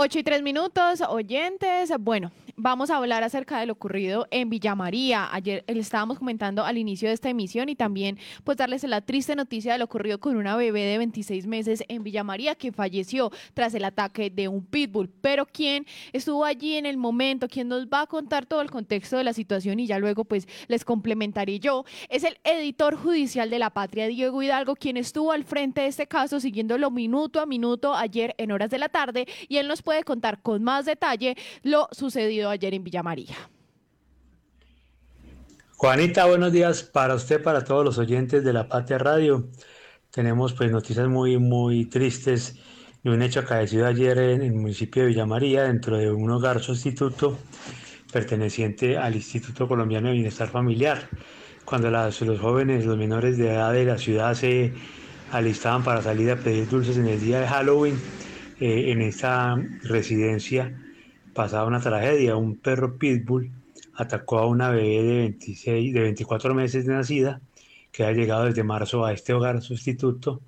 8 y 3 minutos, oyentes. Bueno, vamos a hablar acerca de lo ocurrido en Villa María. Ayer le estábamos comentando al inicio de esta emisión y también pues darles la triste noticia de lo ocurrido con una bebé de 26 meses en Villa María que falleció tras el ataque de un pitbull. Pero quién estuvo allí en el momento, quién nos va a contar todo el contexto de la situación y ya luego pues les complementaré yo, es el editor judicial de la patria, Diego Hidalgo, quien estuvo al frente de este caso siguiéndolo minuto a minuto ayer en horas de la tarde y él nos puede contar con más detalle lo sucedido ayer en Villa María. Juanita, buenos días para usted, para todos los oyentes de la Patria Radio. Tenemos pues noticias muy, muy tristes y un hecho acaecido ayer en el municipio de Villa María, dentro de un hogar sustituto perteneciente al Instituto Colombiano de Bienestar Familiar. Cuando los jóvenes, los menores de edad de la ciudad se alistaban para salir a pedir dulces en el día de Halloween, eh, en esta residencia pasaba una tragedia. Un perro pitbull atacó a una bebé de, 26, de 24 meses de nacida que ha llegado desde marzo a este hogar sustituto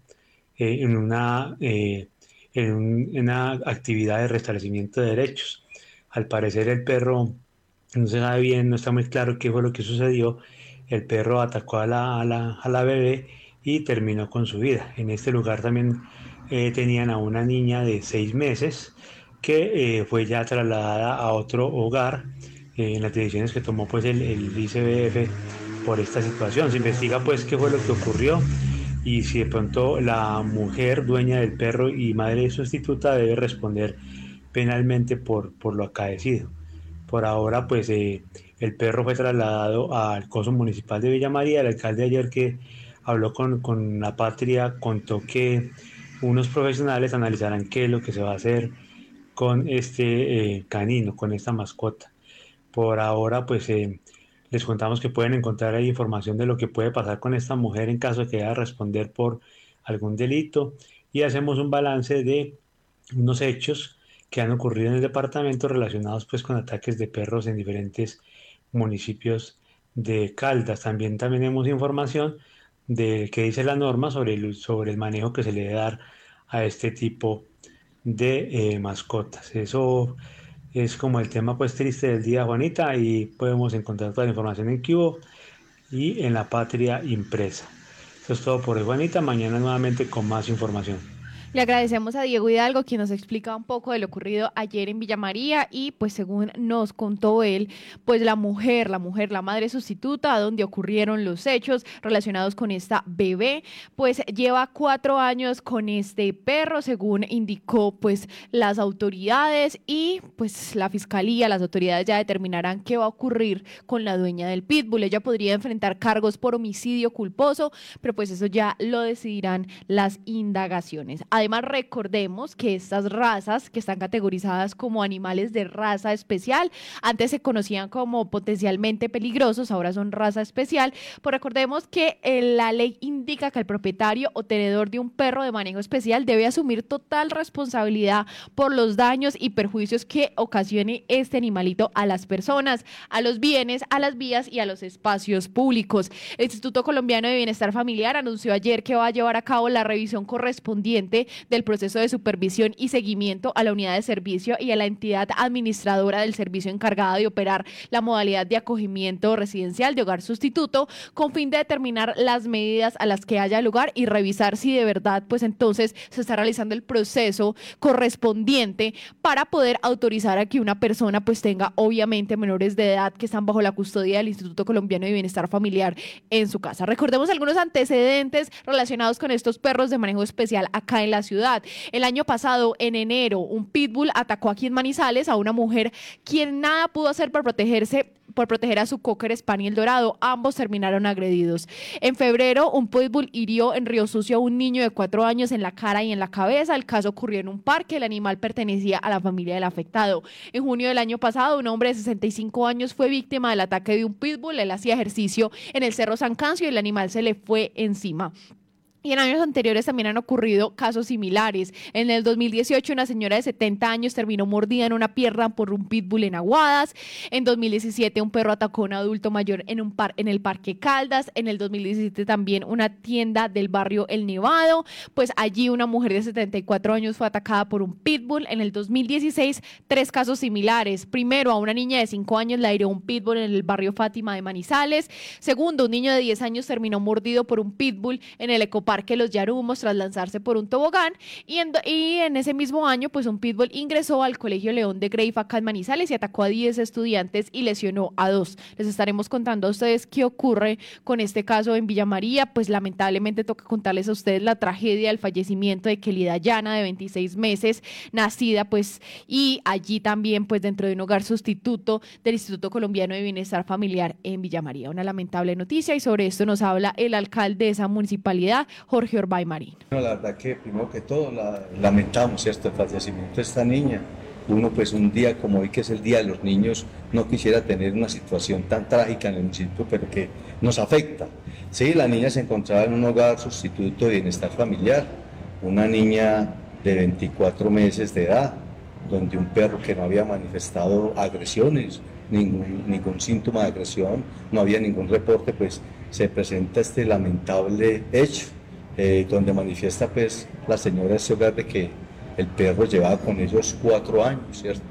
eh, en, una, eh, en, una actividad de restablecimiento de derechos. Al parecer el perro, no se sabe bien, no está muy claro qué fue lo que sucedió. El perro atacó a la, a la, a la bebé y terminó con su vida. En este lugar también eh, tenían a una niña de seis meses que eh, fue ya trasladada a otro hogar eh, en las decisiones que tomó pues el, el, ICBF por esta situación. Se investiga pues qué fue lo que ocurrió y si de pronto la mujer dueña del perro y madre sustituta debe responder penalmente por, por lo acaecido. Por ahora pues eh, el perro fue trasladado al coso municipal de Villa María. El alcalde ayer que habló con, con la patria contó que unos profesionales analizarán qué es lo que se va a hacer con este eh, canino, con esta mascota. Por ahora, pues eh, les contamos que pueden encontrar ahí información de lo que puede pasar con esta mujer en caso de que haya responder por algún delito y hacemos un balance de unos hechos que han ocurrido en el departamento relacionados pues con ataques de perros en diferentes municipios de Caldas. También, tenemos información de qué dice la norma sobre el, sobre el manejo que se le debe dar a este tipo de eh, mascotas. Eso es como el tema pues triste del día, Juanita, y podemos encontrar toda la información en Cubo y en la Patria Impresa. Eso es todo por hoy, Juanita. Mañana nuevamente con más información. Le agradecemos a Diego Hidalgo, quien nos explica un poco de lo ocurrido ayer en Villa María y pues según nos contó él, pues la mujer, la mujer, la madre sustituta, donde ocurrieron los hechos relacionados con esta bebé, pues lleva cuatro años con este perro, según indicó pues las autoridades y pues la fiscalía, las autoridades ya determinarán qué va a ocurrir con la dueña del pitbull. Ella podría enfrentar cargos por homicidio culposo, pero pues eso ya lo decidirán las indagaciones. Además, recordemos que estas razas que están categorizadas como animales de raza especial, antes se conocían como potencialmente peligrosos, ahora son raza especial, pues recordemos que eh, la ley indica que el propietario o tenedor de un perro de manejo especial debe asumir total responsabilidad por los daños y perjuicios que ocasione este animalito a las personas, a los bienes, a las vías y a los espacios públicos. El Instituto Colombiano de Bienestar Familiar anunció ayer que va a llevar a cabo la revisión correspondiente del proceso de supervisión y seguimiento a la unidad de servicio y a la entidad administradora del servicio encargada de operar la modalidad de acogimiento residencial de hogar sustituto con fin de determinar las medidas a las que haya lugar y revisar si de verdad pues entonces se está realizando el proceso correspondiente para poder autorizar a que una persona pues tenga obviamente menores de edad que están bajo la custodia del Instituto Colombiano de Bienestar Familiar en su casa. Recordemos algunos antecedentes relacionados con estos perros de manejo especial acá en la ciudad. El año pasado, en enero, un pitbull atacó aquí en Manizales a una mujer quien nada pudo hacer para protegerse por proteger a su cocker spaniel dorado. Ambos terminaron agredidos. En febrero, un pitbull hirió en Río Sucio a un niño de cuatro años en la cara y en la cabeza. El caso ocurrió en un parque. El animal pertenecía a la familia del afectado. En junio del año pasado, un hombre de 65 años fue víctima del ataque de un pitbull. Él hacía ejercicio en el Cerro San Cancio y el animal se le fue encima. Y en años anteriores también han ocurrido casos similares. En el 2018 una señora de 70 años terminó mordida en una pierna por un pitbull en Aguadas. En 2017 un perro atacó a un adulto mayor en, un par en el Parque Caldas. En el 2017 también una tienda del barrio El Nevado. Pues allí una mujer de 74 años fue atacada por un pitbull. En el 2016 tres casos similares. Primero a una niña de 5 años la hirió un pitbull en el barrio Fátima de Manizales. Segundo, un niño de 10 años terminó mordido por un pitbull en el Ecoparque Parque Los Yarumos tras lanzarse por un tobogán y en, ese mismo año pues un pitbull ingresó al Colegio León de Grey acá y atacó a 10 estudiantes y lesionó a dos. Les estaremos contando a ustedes qué ocurre con este caso en Villa María, pues lamentablemente toca contarles a ustedes la tragedia del fallecimiento de Kelida Llana de 26 meses, nacida pues y allí también pues dentro de un hogar sustituto del Instituto Colombiano de Bienestar Familiar en Villa María. Una lamentable noticia y sobre esto nos habla el alcalde de esa municipalidad, Jorge Orbay Marín. la verdad que primero que todo lamentamos esto, el fallecimiento de esta niña. Uno pues un día como hoy que es el Día de los Niños no quisiera tener una situación tan trágica en el municipio, pero que nos afecta. Sí, la niña se encontraba en un hogar sustituto de bienestar familiar, una niña de 24 meses de edad, donde un perro que no había manifestado agresiones, ningún, ningún síntoma de agresión, no había ningún reporte, pues se presenta este lamentable hecho eh, donde manifiesta pues la señora ese hogar de que el perro llevaba con ellos cuatro años, ¿cierto?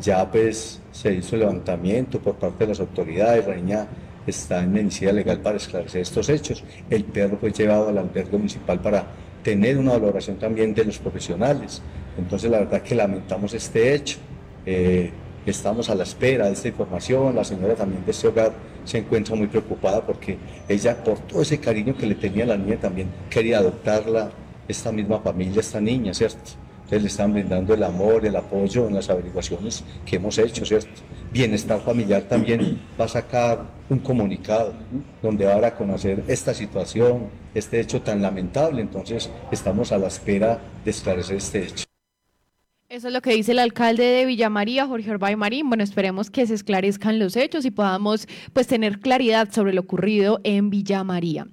Ya pues se hizo levantamiento por parte de las autoridades, la está en medicina legal para esclarecer estos hechos. El perro fue llevado al albergue municipal para tener una valoración también de los profesionales. Entonces la verdad que lamentamos este hecho. Eh, estamos a la espera de esta información. La señora también de este hogar se encuentra muy preocupada porque ella, por todo ese cariño que le tenía a la niña, también quería adoptarla, esta misma familia, esta niña, ¿cierto? Entonces le están brindando el amor, el apoyo en las averiguaciones que hemos hecho, ¿cierto? Bienestar Familiar también va a sacar un comunicado donde va a conocer esta situación, este hecho tan lamentable. Entonces estamos a la espera de esclarecer este hecho. Eso es lo que dice el alcalde de Villa María, Jorge Orbay Marín. Bueno, esperemos que se esclarezcan los hechos y podamos pues tener claridad sobre lo ocurrido en Villa María.